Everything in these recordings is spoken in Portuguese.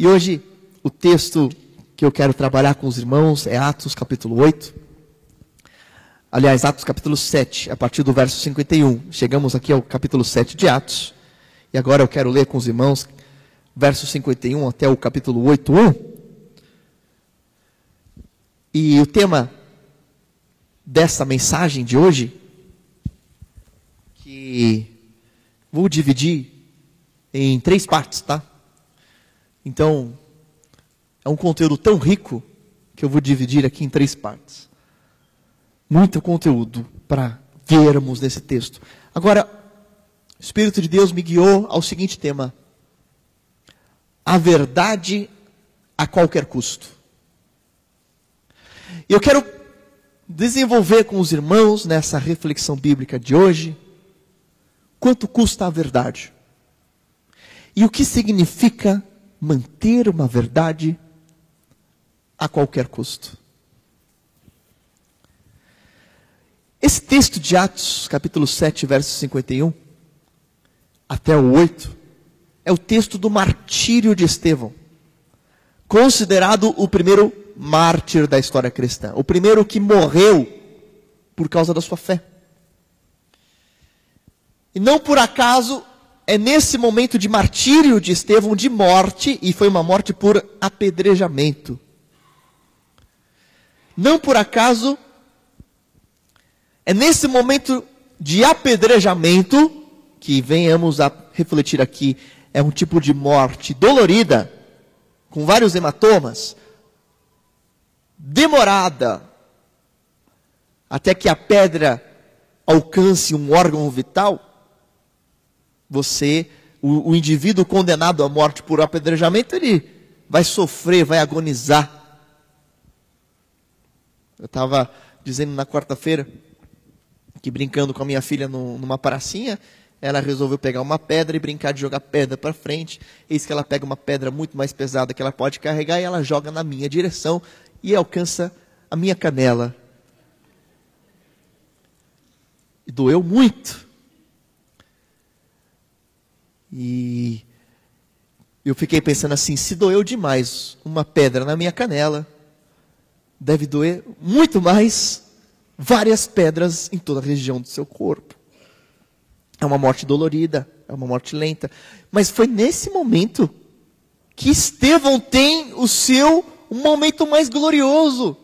E hoje o texto que eu quero trabalhar com os irmãos é Atos capítulo 8. Aliás, Atos capítulo 7, a partir do verso 51. Chegamos aqui ao capítulo 7 de Atos. E agora eu quero ler com os irmãos verso 51 até o capítulo 8, 1. E o tema dessa mensagem de hoje, que vou dividir em três partes, tá? Então, é um conteúdo tão rico que eu vou dividir aqui em três partes. Muito conteúdo para vermos nesse texto. Agora, o Espírito de Deus me guiou ao seguinte tema: a verdade a qualquer custo. Eu quero desenvolver com os irmãos nessa reflexão bíblica de hoje quanto custa a verdade e o que significa manter uma verdade a qualquer custo. Esse texto de Atos, capítulo 7, verso 51, até o 8, é o texto do martírio de Estevão, considerado o primeiro mártir da história cristã, o primeiro que morreu por causa da sua fé. E não por acaso é nesse momento de martírio de Estevão, de morte, e foi uma morte por apedrejamento. Não por acaso, é nesse momento de apedrejamento, que venhamos a refletir aqui, é um tipo de morte dolorida, com vários hematomas, demorada, até que a pedra alcance um órgão vital você, o, o indivíduo condenado à morte por apedrejamento, ele vai sofrer, vai agonizar. Eu estava dizendo na quarta-feira que brincando com a minha filha no, numa pracinha, ela resolveu pegar uma pedra e brincar de jogar pedra para frente. Eis que ela pega uma pedra muito mais pesada que ela pode carregar e ela joga na minha direção e alcança a minha canela. E doeu muito. E eu fiquei pensando assim: se doeu demais uma pedra na minha canela, deve doer muito mais várias pedras em toda a região do seu corpo. É uma morte dolorida, é uma morte lenta. Mas foi nesse momento que Estevão tem o seu momento mais glorioso.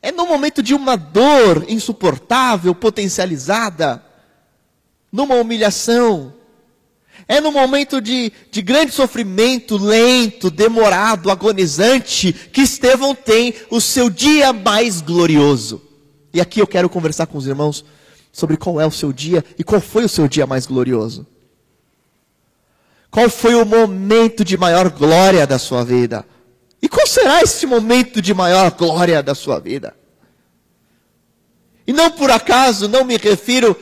É no momento de uma dor insuportável, potencializada, numa humilhação. É no momento de, de grande sofrimento, lento, demorado, agonizante, que Estevão tem o seu dia mais glorioso. E aqui eu quero conversar com os irmãos sobre qual é o seu dia e qual foi o seu dia mais glorioso. Qual foi o momento de maior glória da sua vida? E qual será esse momento de maior glória da sua vida? E não por acaso, não me refiro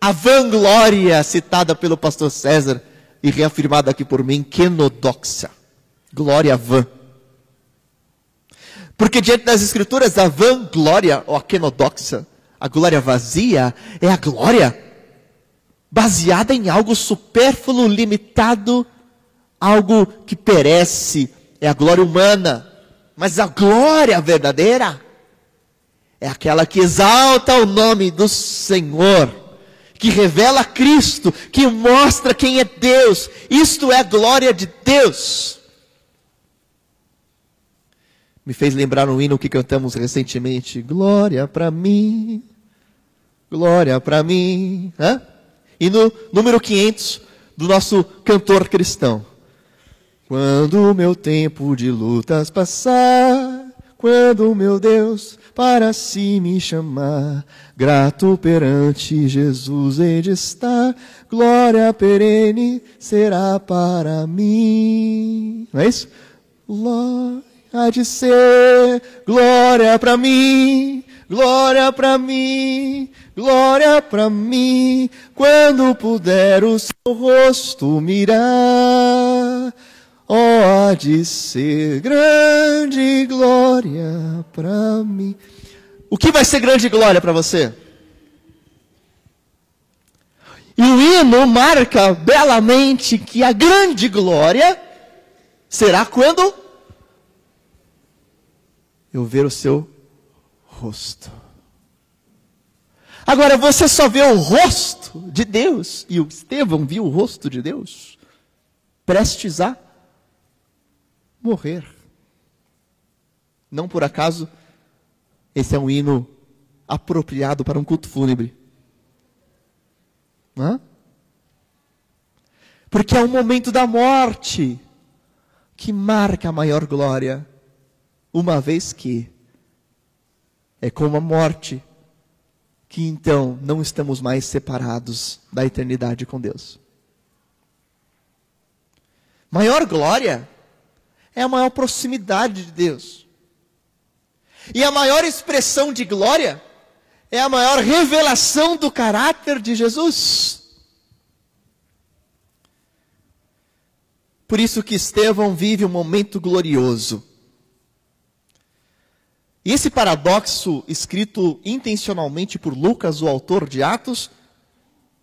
a vanglória citada pelo pastor César e reafirmada aqui por mim, quenodoxa. Glória vã. Porque diante das escrituras, a vanglória, ou a quenodoxa, a glória vazia, é a glória baseada em algo supérfluo, limitado, algo que perece, é a glória humana. Mas a glória verdadeira é aquela que exalta o nome do Senhor que revela Cristo, que mostra quem é Deus. Isto é glória de Deus. Me fez lembrar um hino que cantamos recentemente: Glória para mim, glória para mim. Hã? E no número 500 do nosso cantor cristão. Quando o meu tempo de lutas passar, quando meu Deus para si me chamar, grato perante Jesus hei de estar, glória perene será para mim. Não é isso? Glória há de ser, glória para mim, glória para mim, glória para mim, quando puder o seu rosto mirar Oh, há de ser grande glória para mim. O que vai ser grande glória para você? E o hino marca belamente que a grande glória será quando eu ver o seu rosto. Agora, você só vê o rosto de Deus, e o Estevão viu o rosto de Deus, prestes a morrer. Não por acaso, esse é um hino apropriado para um culto fúnebre. Hã? Porque é o momento da morte que marca a maior glória, uma vez que é como a morte que então não estamos mais separados da eternidade com Deus. Maior glória é a maior proximidade de Deus. E a maior expressão de glória é a maior revelação do caráter de Jesus. Por isso que Estevão vive um momento glorioso. E esse paradoxo, escrito intencionalmente por Lucas, o autor de Atos,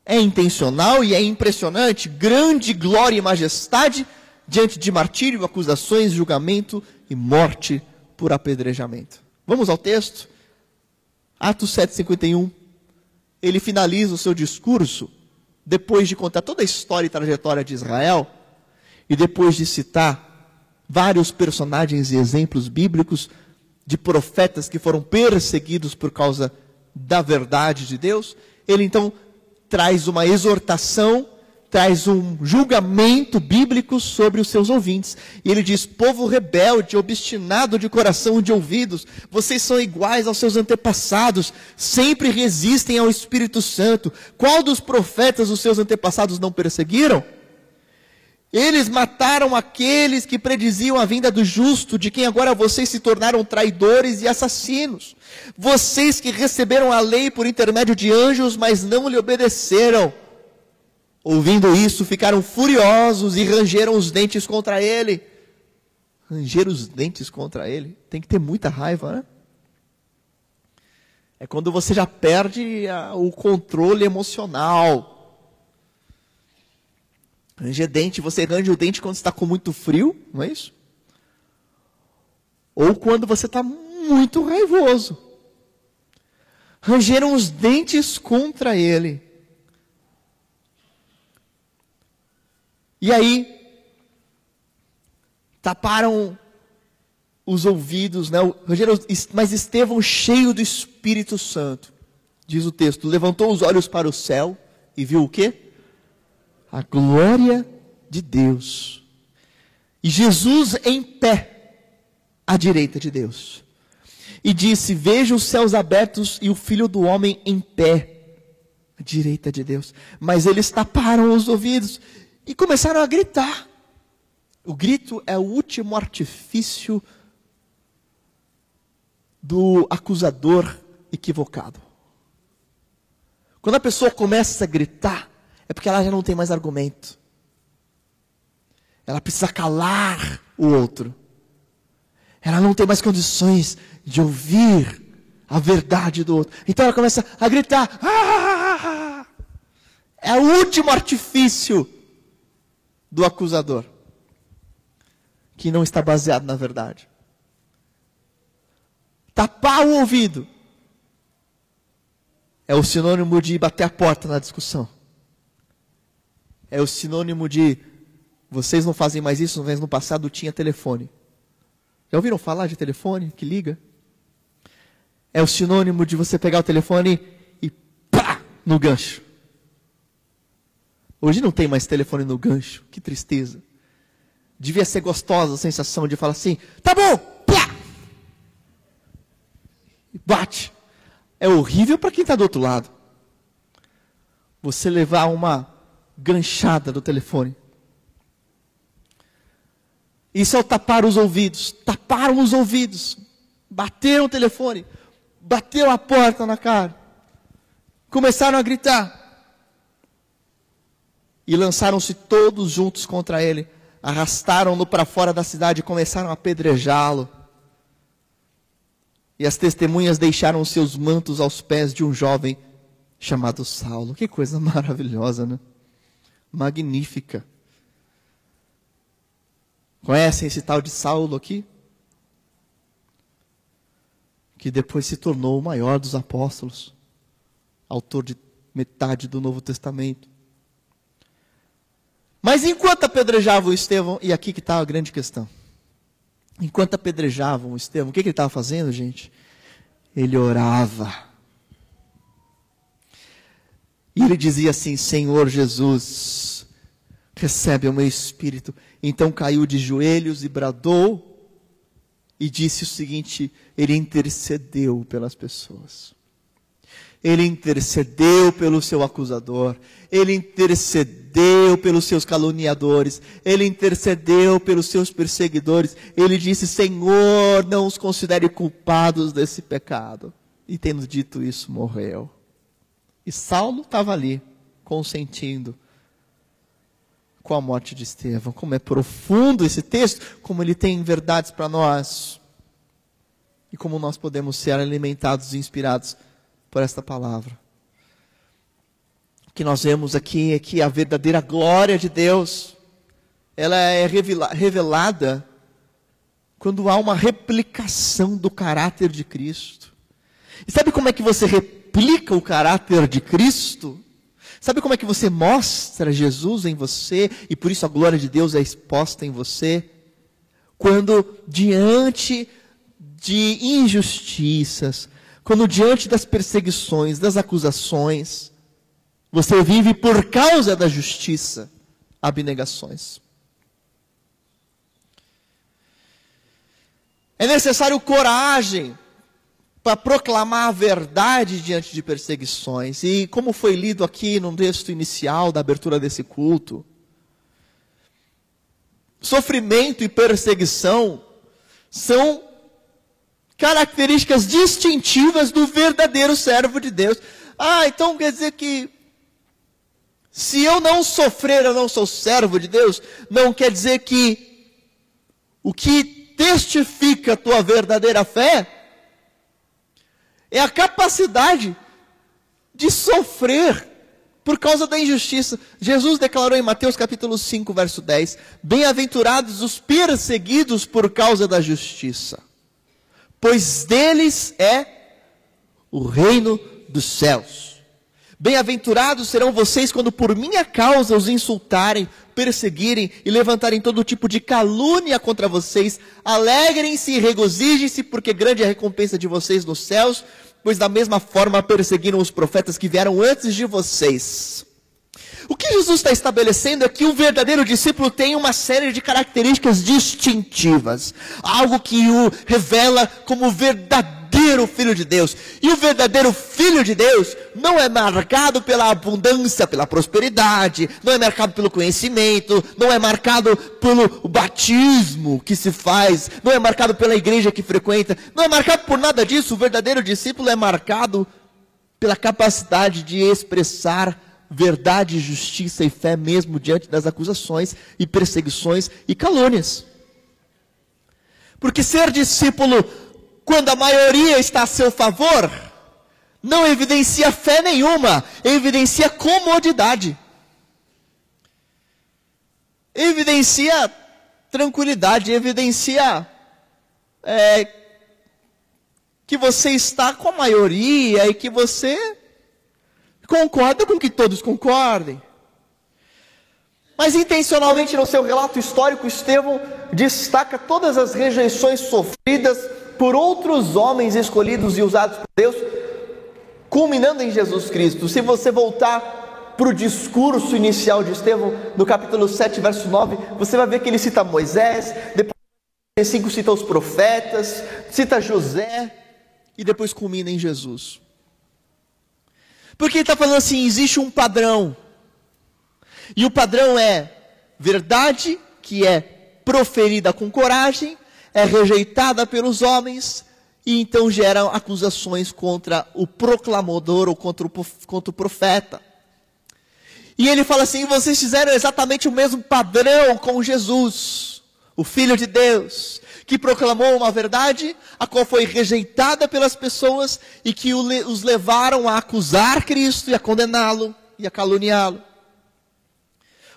é intencional e é impressionante. Grande glória e majestade diante de martírio, acusações, julgamento e morte por apedrejamento. Vamos ao texto? Atos 7,51. Ele finaliza o seu discurso, depois de contar toda a história e trajetória de Israel, e depois de citar vários personagens e exemplos bíblicos de profetas que foram perseguidos por causa da verdade de Deus, ele então traz uma exortação, traz um julgamento bíblico sobre os seus ouvintes. E ele diz: povo rebelde, obstinado de coração e de ouvidos, vocês são iguais aos seus antepassados, sempre resistem ao Espírito Santo. Qual dos profetas os seus antepassados não perseguiram? Eles mataram aqueles que prediziam a vinda do justo, de quem agora vocês se tornaram traidores e assassinos. Vocês que receberam a lei por intermédio de anjos, mas não lhe obedeceram. Ouvindo isso, ficaram furiosos e rangeram os dentes contra ele. Ranger os dentes contra ele? Tem que ter muita raiva, né? É quando você já perde a, o controle emocional Ranger dente, você range o dente quando está com muito frio, não é isso? Ou quando você está muito raivoso. Rangeram os dentes contra ele. E aí, taparam os ouvidos, né? Mas Estevão, cheio do Espírito Santo, diz o texto, levantou os olhos para o céu e viu o quê? a glória de Deus. E Jesus em pé, à direita de Deus. E disse: Veja os céus abertos e o filho do homem em pé, à direita de Deus. Mas eles taparam os ouvidos e começaram a gritar. O grito é o último artifício do acusador equivocado. Quando a pessoa começa a gritar, é porque ela já não tem mais argumento. Ela precisa calar o outro. Ela não tem mais condições de ouvir a verdade do outro. Então ela começa a gritar. Ah! É o último artifício do acusador que não está baseado na verdade. Tapar o ouvido é o sinônimo de bater a porta na discussão é o sinônimo de vocês não fazem mais isso, mas no passado tinha telefone. Já ouviram falar de telefone que liga? É o sinônimo de você pegar o telefone e pá no gancho. Hoje não tem mais telefone no gancho, que tristeza. Devia ser gostosa a sensação de falar assim: tá bom, pá! E bate. É horrível para quem está do outro lado. Você levar uma ganchada do telefone. Isso é o tapar os ouvidos. Taparam os ouvidos. Bateram o telefone. Bateram a porta na cara. Começaram a gritar. E lançaram-se todos juntos contra ele. Arrastaram-no para fora da cidade e começaram a apedrejá-lo. E as testemunhas deixaram seus mantos aos pés de um jovem chamado Saulo. Que coisa maravilhosa, né? magnífica. Conhecem esse tal de Saulo aqui? Que depois se tornou o maior dos apóstolos, autor de metade do Novo Testamento. Mas enquanto apedrejavam o Estevão, e aqui que está a grande questão. Enquanto apedrejavam o Estevão, o que, que ele estava fazendo, gente? Ele orava. E ele dizia assim: Senhor Jesus, recebe o meu espírito. Então caiu de joelhos e bradou, e disse o seguinte: ele intercedeu pelas pessoas. Ele intercedeu pelo seu acusador, ele intercedeu pelos seus caluniadores, ele intercedeu pelos seus perseguidores. Ele disse: Senhor, não os considere culpados desse pecado. E tendo dito isso, morreu. E Saulo estava ali, consentindo com a morte de Estevão. Como é profundo esse texto, como ele tem verdades para nós. E como nós podemos ser alimentados e inspirados por esta palavra. O que nós vemos aqui é que a verdadeira glória de Deus, ela é revelada quando há uma replicação do caráter de Cristo. E sabe como é que você replica o caráter de Cristo? Sabe como é que você mostra Jesus em você e por isso a glória de Deus é exposta em você? Quando diante de injustiças, quando diante das perseguições, das acusações, você vive por causa da justiça, abnegações. É necessário coragem para proclamar a verdade diante de perseguições. E como foi lido aqui no texto inicial da abertura desse culto, sofrimento e perseguição são características distintivas do verdadeiro servo de Deus. Ah, então quer dizer que se eu não sofrer, eu não sou servo de Deus? Não quer dizer que o que testifica a tua verdadeira fé é a capacidade de sofrer por causa da injustiça. Jesus declarou em Mateus capítulo 5, verso 10: Bem-aventurados os perseguidos por causa da justiça pois deles é o reino dos céus. Bem-aventurados serão vocês quando por minha causa os insultarem, perseguirem e levantarem todo tipo de calúnia contra vocês. Alegrem-se e regozijem-se, porque grande é a recompensa de vocês nos céus, pois da mesma forma perseguiram os profetas que vieram antes de vocês. O que Jesus está estabelecendo é que o verdadeiro discípulo tem uma série de características distintivas, algo que o revela como verdadeiro filho de Deus. E o verdadeiro filho de Deus não é marcado pela abundância, pela prosperidade, não é marcado pelo conhecimento, não é marcado pelo batismo que se faz, não é marcado pela igreja que frequenta, não é marcado por nada disso. O verdadeiro discípulo é marcado pela capacidade de expressar verdade, justiça e fé mesmo diante das acusações e perseguições e calúnias. Porque ser discípulo, quando a maioria está a seu favor, não evidencia fé nenhuma, evidencia comodidade. Evidencia tranquilidade, evidencia é, que você está com a maioria e que você concorda com que todos concordem. Mas intencionalmente no seu relato histórico, Estevão destaca todas as rejeições sofridas por outros homens escolhidos e usados por Deus, culminando em Jesus Cristo. Se você voltar para o discurso inicial de Estevão, no capítulo 7, verso 9, você vai ver que ele cita Moisés, depois 5 cita os profetas, cita José, e depois culmina em Jesus. Porque ele está falando assim: existe um padrão. E o padrão é verdade que é proferida com coragem, é rejeitada pelos homens, e então gera acusações contra o proclamador ou contra o, contra o profeta. E ele fala assim: vocês fizeram exatamente o mesmo padrão com Jesus, o Filho de Deus que proclamou uma verdade, a qual foi rejeitada pelas pessoas e que os levaram a acusar Cristo e a condená-lo e a caluniá-lo.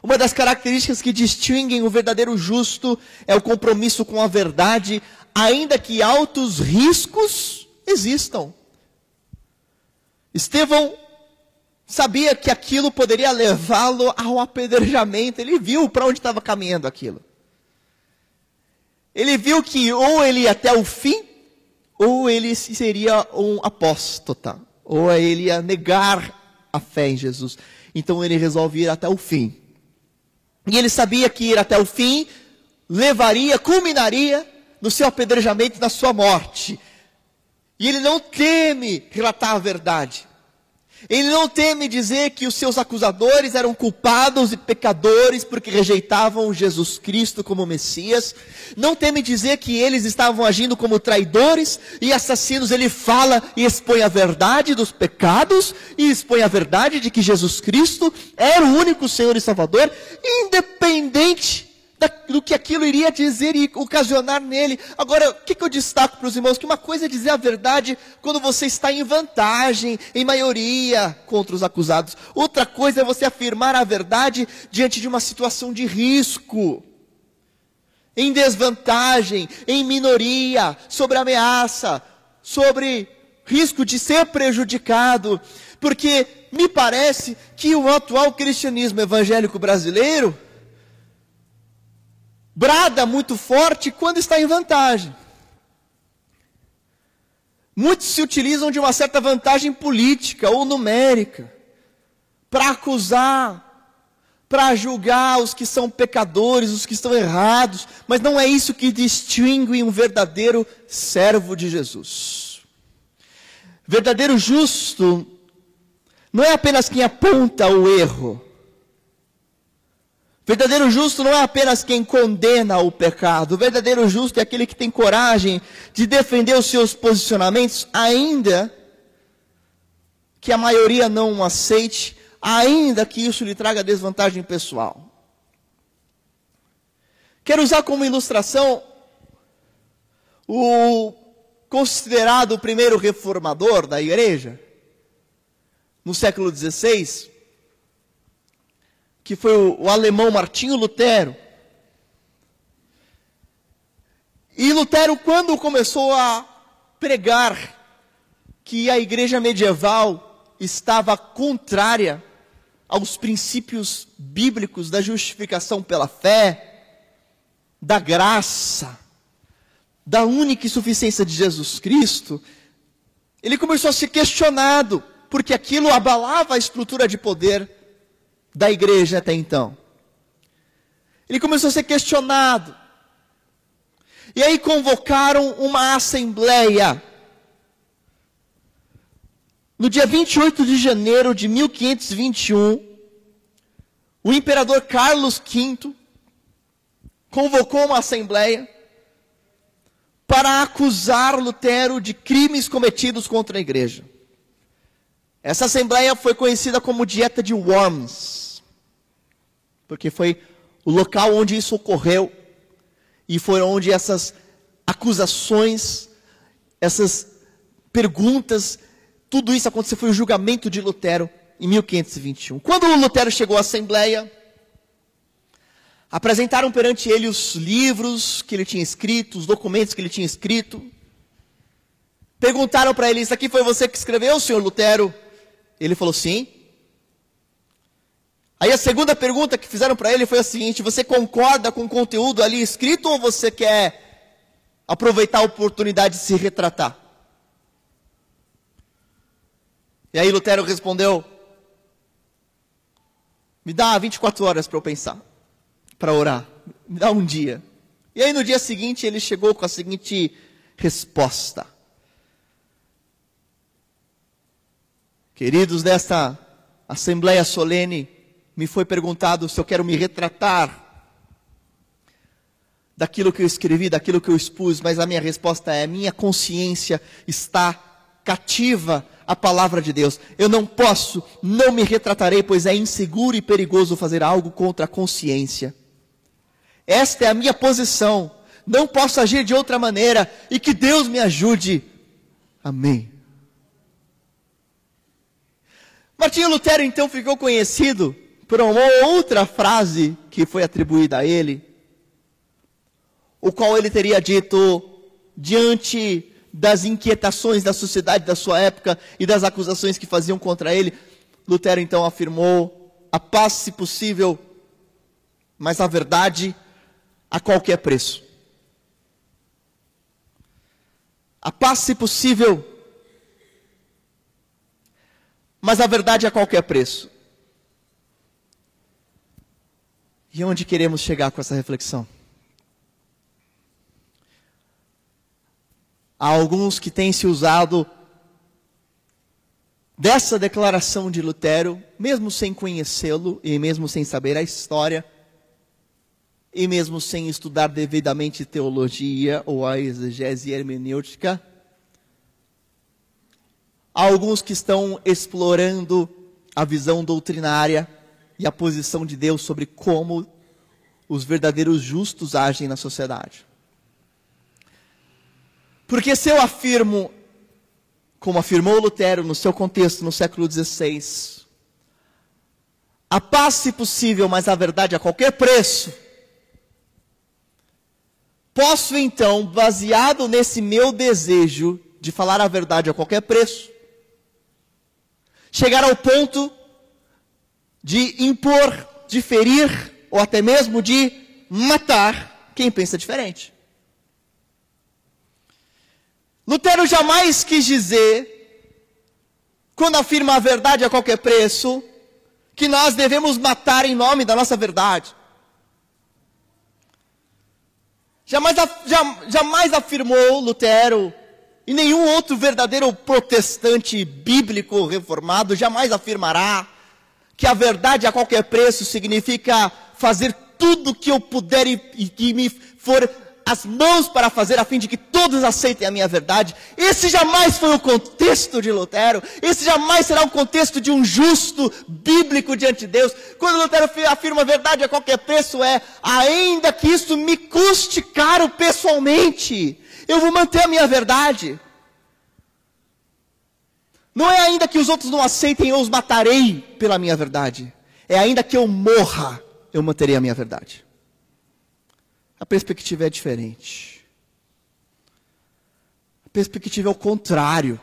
Uma das características que distinguem o verdadeiro justo é o compromisso com a verdade, ainda que altos riscos existam. Estevão sabia que aquilo poderia levá-lo ao apedrejamento, ele viu para onde estava caminhando aquilo. Ele viu que ou ele ia até o fim, ou ele seria um apóstata, ou ele ia negar a fé em Jesus. Então ele resolve ir até o fim. E ele sabia que ir até o fim levaria, culminaria no seu apedrejamento, na sua morte. E ele não teme relatar a verdade. Ele não teme dizer que os seus acusadores eram culpados e pecadores porque rejeitavam Jesus Cristo como Messias. Não teme dizer que eles estavam agindo como traidores e assassinos. Ele fala e expõe a verdade dos pecados e expõe a verdade de que Jesus Cristo era o único Senhor e Salvador, independente do que aquilo iria dizer e ocasionar nele. Agora, o que, que eu destaco para os irmãos? Que uma coisa é dizer a verdade quando você está em vantagem, em maioria contra os acusados. Outra coisa é você afirmar a verdade diante de uma situação de risco. Em desvantagem, em minoria, sobre ameaça, sobre risco de ser prejudicado. Porque me parece que o atual cristianismo evangélico brasileiro brada muito forte quando está em vantagem. Muitos se utilizam de uma certa vantagem política ou numérica para acusar, para julgar os que são pecadores, os que estão errados, mas não é isso que distingue um verdadeiro servo de Jesus. Verdadeiro justo não é apenas quem aponta o erro, Verdadeiro justo não é apenas quem condena o pecado. O verdadeiro justo é aquele que tem coragem de defender os seus posicionamentos, ainda que a maioria não o aceite, ainda que isso lhe traga desvantagem pessoal. Quero usar como ilustração o considerado primeiro reformador da igreja, no século XVI, que foi o, o alemão Martinho Lutero. E Lutero, quando começou a pregar que a igreja medieval estava contrária aos princípios bíblicos da justificação pela fé, da graça, da única insuficiência de Jesus Cristo, ele começou a ser questionado, porque aquilo abalava a estrutura de poder da igreja até então. Ele começou a ser questionado. E aí convocaram uma assembleia. No dia 28 de janeiro de 1521, o imperador Carlos V convocou uma assembleia para acusar Lutero de crimes cometidos contra a igreja. Essa assembleia foi conhecida como Dieta de Worms porque foi o local onde isso ocorreu e foi onde essas acusações, essas perguntas, tudo isso aconteceu, foi o julgamento de Lutero em 1521. Quando Lutero chegou à Assembleia, apresentaram perante ele os livros que ele tinha escrito, os documentos que ele tinha escrito. Perguntaram para ele: Isso aqui foi você que escreveu, senhor Lutero? Ele falou: Sim. Aí a segunda pergunta que fizeram para ele foi a seguinte: você concorda com o conteúdo ali escrito ou você quer aproveitar a oportunidade de se retratar? E aí Lutero respondeu: me dá 24 horas para eu pensar, para orar, me dá um dia. E aí no dia seguinte ele chegou com a seguinte resposta: Queridos desta assembleia solene, me foi perguntado se eu quero me retratar daquilo que eu escrevi, daquilo que eu expus, mas a minha resposta é: minha consciência está cativa à palavra de Deus. Eu não posso, não me retratarei, pois é inseguro e perigoso fazer algo contra a consciência. Esta é a minha posição. Não posso agir de outra maneira e que Deus me ajude. Amém. Martinho Lutero então ficou conhecido por uma outra frase que foi atribuída a ele, o qual ele teria dito diante das inquietações da sociedade da sua época e das acusações que faziam contra ele. Lutero então afirmou: a paz, se possível, mas a verdade a qualquer preço. A paz, se possível, mas a verdade a qualquer preço. E onde queremos chegar com essa reflexão? Há alguns que têm se usado dessa declaração de Lutero, mesmo sem conhecê-lo e mesmo sem saber a história, e mesmo sem estudar devidamente teologia ou a exegese hermenêutica, há alguns que estão explorando a visão doutrinária e a posição de Deus sobre como os verdadeiros justos agem na sociedade. Porque se eu afirmo, como afirmou Lutero no seu contexto no século XVI, a paz se possível, mas a verdade a qualquer preço, posso então, baseado nesse meu desejo de falar a verdade a qualquer preço, chegar ao ponto de impor, de ferir, ou até mesmo de matar quem pensa diferente. Lutero jamais quis dizer, quando afirma a verdade a qualquer preço, que nós devemos matar em nome da nossa verdade. Jamais, jamais afirmou Lutero, e nenhum outro verdadeiro protestante bíblico reformado jamais afirmará que a verdade a qualquer preço significa fazer tudo o que eu puder e, e que me for as mãos para fazer a fim de que todos aceitem a minha verdade. Esse jamais foi o contexto de Lutero. Esse jamais será o contexto de um justo bíblico diante de Deus. Quando Lutero afirma a verdade a qualquer preço é, ainda que isso me custe caro pessoalmente, eu vou manter a minha verdade. Não é ainda que os outros não aceitem, eu os matarei pela minha verdade. É ainda que eu morra, eu manterei a minha verdade. A perspectiva é diferente. A perspectiva é o contrário.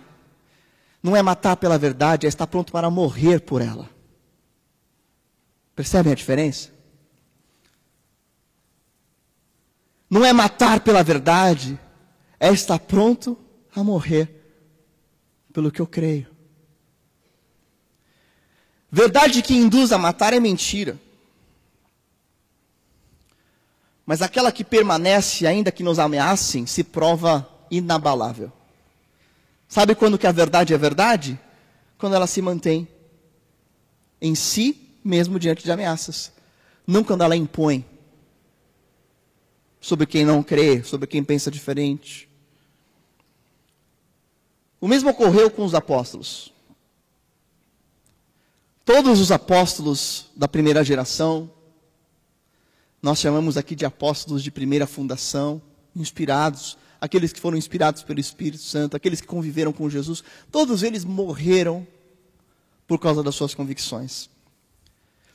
Não é matar pela verdade, é estar pronto para morrer por ela. Percebem a diferença? Não é matar pela verdade, é estar pronto a morrer pelo que eu creio. Verdade que induz a matar é mentira. Mas aquela que permanece, ainda que nos ameacem, se prova inabalável. Sabe quando que a verdade é verdade? Quando ela se mantém em si mesmo diante de ameaças. Não quando ela impõe sobre quem não crê, sobre quem pensa diferente. O mesmo ocorreu com os apóstolos. Todos os apóstolos da primeira geração, nós chamamos aqui de apóstolos de primeira fundação, inspirados, aqueles que foram inspirados pelo Espírito Santo, aqueles que conviveram com Jesus, todos eles morreram por causa das suas convicções.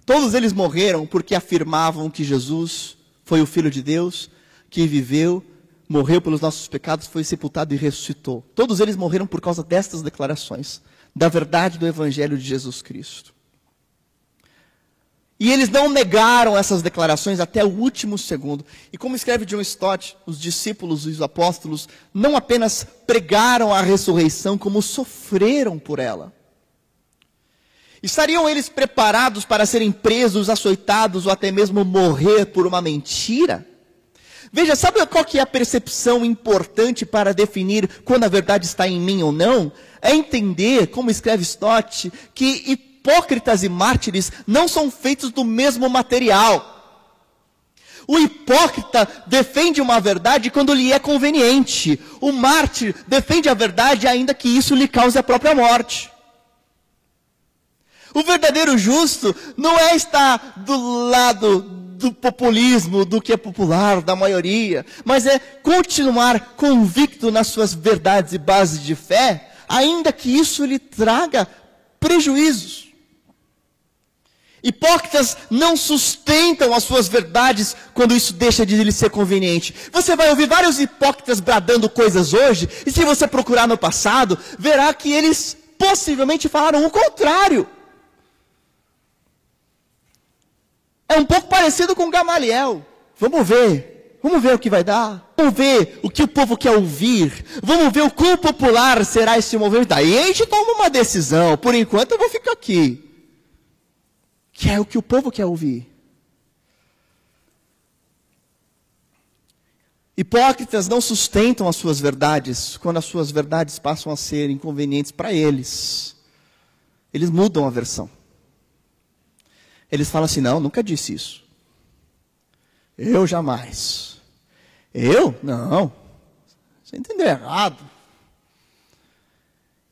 Todos eles morreram porque afirmavam que Jesus foi o Filho de Deus, que viveu, morreu pelos nossos pecados, foi sepultado e ressuscitou. Todos eles morreram por causa destas declarações, da verdade do Evangelho de Jesus Cristo. E eles não negaram essas declarações até o último segundo. E como escreve John Stott, os discípulos e os apóstolos não apenas pregaram a ressurreição, como sofreram por ela. Estariam eles preparados para serem presos, açoitados ou até mesmo morrer por uma mentira? Veja, sabe qual que é a percepção importante para definir quando a verdade está em mim ou não? É entender, como escreve Stott, que hipócritas e mártires não são feitos do mesmo material. O hipócrita defende uma verdade quando lhe é conveniente. O mártir defende a verdade ainda que isso lhe cause a própria morte. O verdadeiro justo não é estar do lado do populismo, do que é popular, da maioria, mas é continuar convicto nas suas verdades e bases de fé, ainda que isso lhe traga prejuízos. Hipócritas não sustentam as suas verdades quando isso deixa de lhes ser conveniente. Você vai ouvir vários hipócritas bradando coisas hoje, e se você procurar no passado, verá que eles possivelmente falaram o contrário. É um pouco parecido com Gamaliel. Vamos ver. Vamos ver o que vai dar. Vamos ver o que o povo quer ouvir. Vamos ver o quão popular será esse movimento. Aí a gente toma uma decisão. Por enquanto eu vou ficar aqui que é o que o povo quer ouvir. Hipócritas não sustentam as suas verdades quando as suas verdades passam a ser inconvenientes para eles. Eles mudam a versão. Eles falam assim: não, nunca disse isso. Eu jamais. Eu? Não. Você entendeu errado.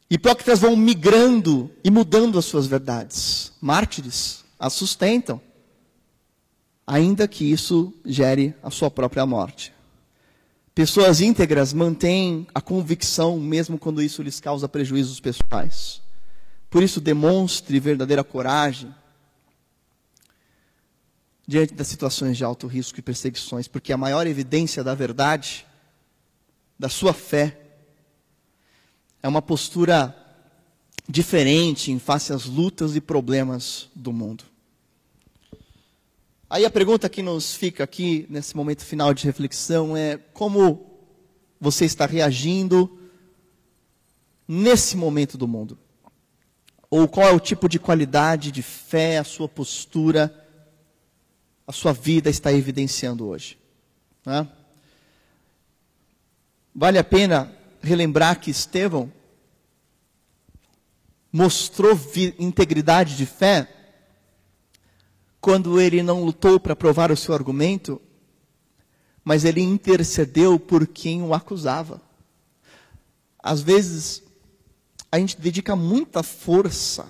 Hipócritas vão migrando e mudando as suas verdades. Mártires a sustentam, ainda que isso gere a sua própria morte. Pessoas íntegras mantêm a convicção, mesmo quando isso lhes causa prejuízos pessoais. Por isso, demonstre verdadeira coragem diante das situações de alto risco e perseguições, porque a maior evidência da verdade, da sua fé, é uma postura diferente em face às lutas e problemas do mundo. Aí a pergunta que nos fica aqui nesse momento final de reflexão é como você está reagindo nesse momento do mundo? Ou qual é o tipo de qualidade de fé, a sua postura, a sua vida está evidenciando hoje? Né? Vale a pena relembrar que Estevão mostrou integridade de fé quando ele não lutou para provar o seu argumento, mas ele intercedeu por quem o acusava. Às vezes, a gente dedica muita força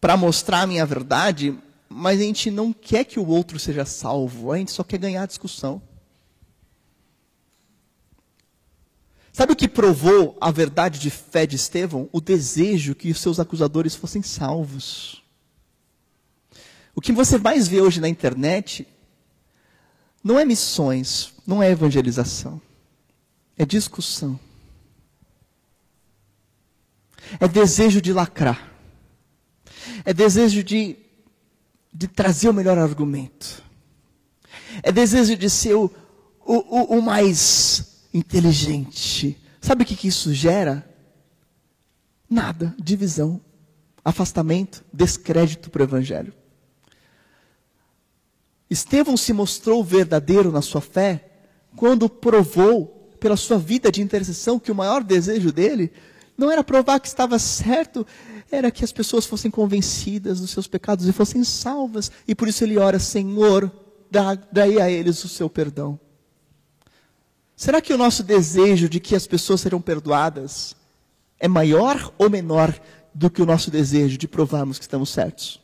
para mostrar a minha verdade, mas a gente não quer que o outro seja salvo, a gente só quer ganhar a discussão. Sabe o que provou a verdade de fé de Estevão? O desejo que os seus acusadores fossem salvos. O que você mais vê hoje na internet não é missões, não é evangelização, é discussão. É desejo de lacrar. É desejo de, de trazer o melhor argumento. É desejo de ser o, o, o, mais inteligente. Sabe o que, que isso gera? Nada, divisão, afastamento, descrédito para o Evangelho. Estevão se mostrou verdadeiro na sua fé quando provou, pela sua vida de intercessão, que o maior desejo dele não era provar que estava certo, era que as pessoas fossem convencidas dos seus pecados e fossem salvas. E por isso ele ora: Senhor, dai a eles o seu perdão. Será que o nosso desejo de que as pessoas serão perdoadas é maior ou menor do que o nosso desejo de provarmos que estamos certos?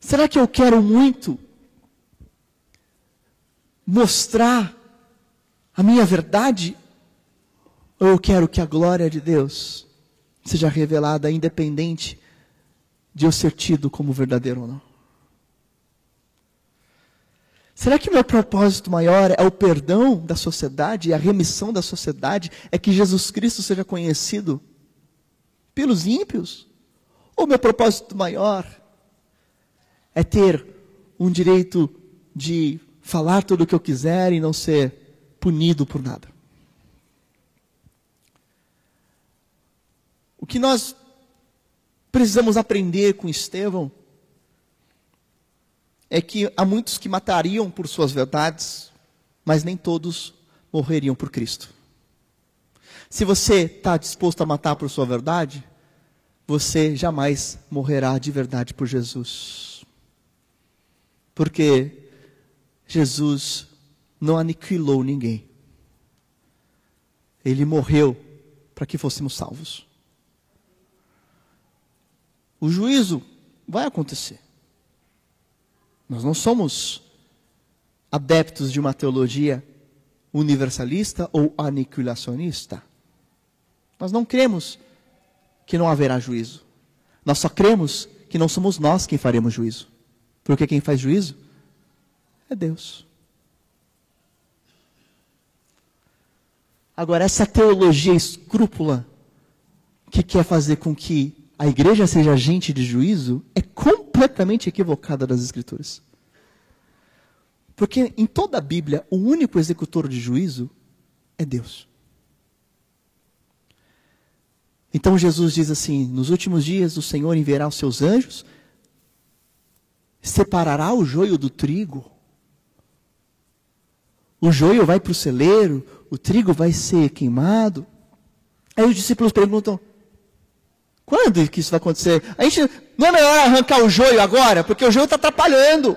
Será que eu quero muito mostrar a minha verdade? Ou eu quero que a glória de Deus seja revelada independente de eu ser tido como verdadeiro ou não? Será que o meu propósito maior é o perdão da sociedade e a remissão da sociedade? É que Jesus Cristo seja conhecido pelos ímpios? Ou meu propósito maior é ter um direito de falar tudo o que eu quiser e não ser punido por nada? O que nós precisamos aprender com Estevão é que há muitos que matariam por suas verdades, mas nem todos morreriam por Cristo. Se você está disposto a matar por sua verdade, você jamais morrerá de verdade por Jesus. Porque Jesus não aniquilou ninguém. Ele morreu para que fôssemos salvos. O juízo vai acontecer. Nós não somos adeptos de uma teologia universalista ou aniquilacionista. Nós não cremos que não haverá juízo. Nós só cremos que não somos nós quem faremos juízo. Porque quem faz juízo é Deus. Agora, essa teologia escrúpula que quer fazer com que a igreja seja agente de juízo é completamente equivocada das Escrituras. Porque em toda a Bíblia, o único executor de juízo é Deus. Então Jesus diz assim: Nos últimos dias o Senhor enviará os seus anjos, separará o joio do trigo. O joio vai para o celeiro, o trigo vai ser queimado. Aí os discípulos perguntam: quando que isso vai acontecer? A gente não é melhor arrancar o joio agora, porque o joio está atrapalhando.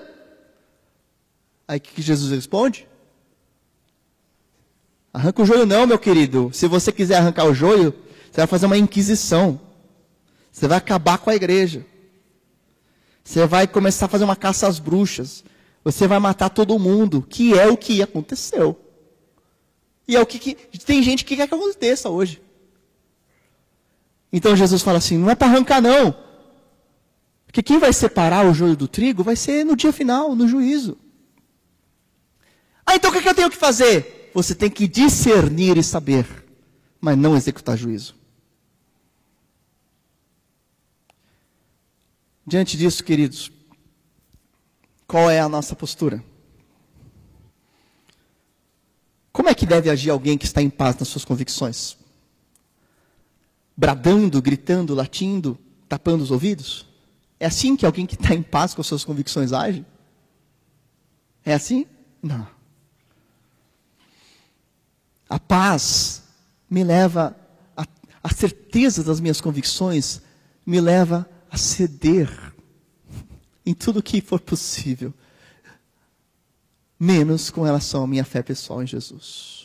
Aí o que Jesus responde? Arranca o joio não, meu querido. Se você quiser arrancar o joio, você vai fazer uma inquisição. Você vai acabar com a igreja. Você vai começar a fazer uma caça às bruxas. Você vai matar todo mundo, que é o que aconteceu. E é o que, que tem gente que quer que aconteça hoje. Então Jesus fala assim: não é para arrancar, não. Porque quem vai separar o joio do trigo vai ser no dia final, no juízo. Ah, então o que, eu tenho que fazer? Você tem que discernir e saber, mas não executar juízo. Diante disso, queridos, qual é a nossa postura? Como é que deve agir alguém que está em paz nas suas convicções? Bradando, gritando, latindo, tapando os ouvidos? É assim que alguém que está em paz com as suas convicções age? É assim? Não. A paz me leva, a, a certeza das minhas convicções me leva a ceder em tudo que for possível, menos com relação à minha fé pessoal em Jesus.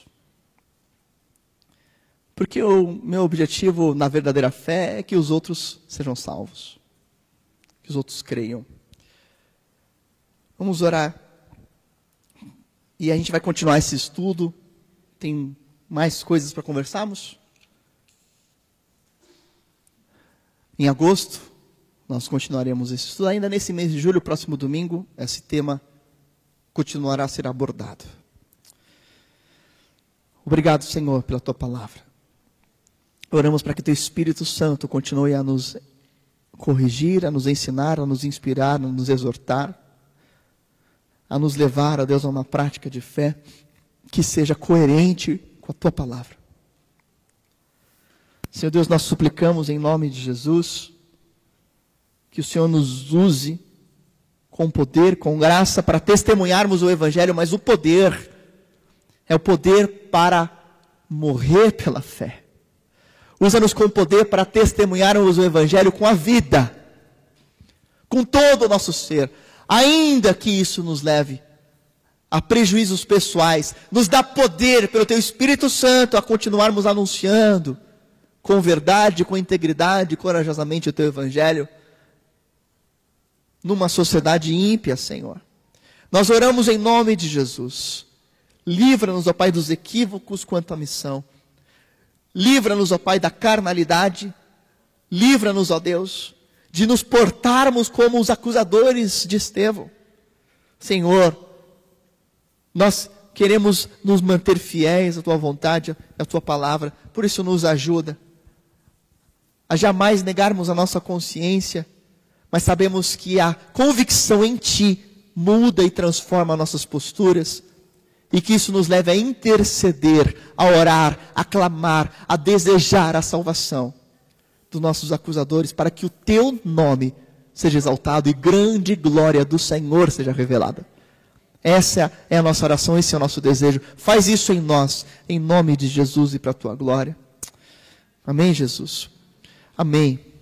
Porque o meu objetivo na verdadeira fé é que os outros sejam salvos. Que os outros creiam. Vamos orar. E a gente vai continuar esse estudo. Tem mais coisas para conversarmos? Em agosto, nós continuaremos esse estudo. Ainda nesse mês de julho, próximo domingo, esse tema continuará a ser abordado. Obrigado, Senhor, pela tua palavra. Oramos para que teu Espírito Santo continue a nos corrigir, a nos ensinar, a nos inspirar, a nos exortar, a nos levar, a Deus, a uma prática de fé que seja coerente com a tua palavra. Senhor Deus, nós suplicamos em nome de Jesus que o Senhor nos use com poder, com graça, para testemunharmos o Evangelho, mas o poder é o poder para morrer pela fé. Usa-nos com poder para testemunharmos o Evangelho com a vida, com todo o nosso ser, ainda que isso nos leve a prejuízos pessoais, nos dá poder pelo Teu Espírito Santo a continuarmos anunciando com verdade, com integridade, corajosamente o Teu Evangelho numa sociedade ímpia, Senhor. Nós oramos em nome de Jesus. Livra-nos, ó Pai, dos equívocos quanto à missão. Livra-nos, ó Pai, da carnalidade. Livra-nos, ó Deus, de nos portarmos como os acusadores de Estevão. Senhor, nós queremos nos manter fiéis à tua vontade, à tua palavra, por isso nos ajuda a jamais negarmos a nossa consciência, mas sabemos que a convicção em ti muda e transforma nossas posturas e que isso nos leve a interceder, a orar, a clamar, a desejar a salvação dos nossos acusadores, para que o teu nome seja exaltado e grande glória do Senhor seja revelada. Essa é a nossa oração, esse é o nosso desejo. Faz isso em nós, em nome de Jesus e para a tua glória. Amém, Jesus. Amém.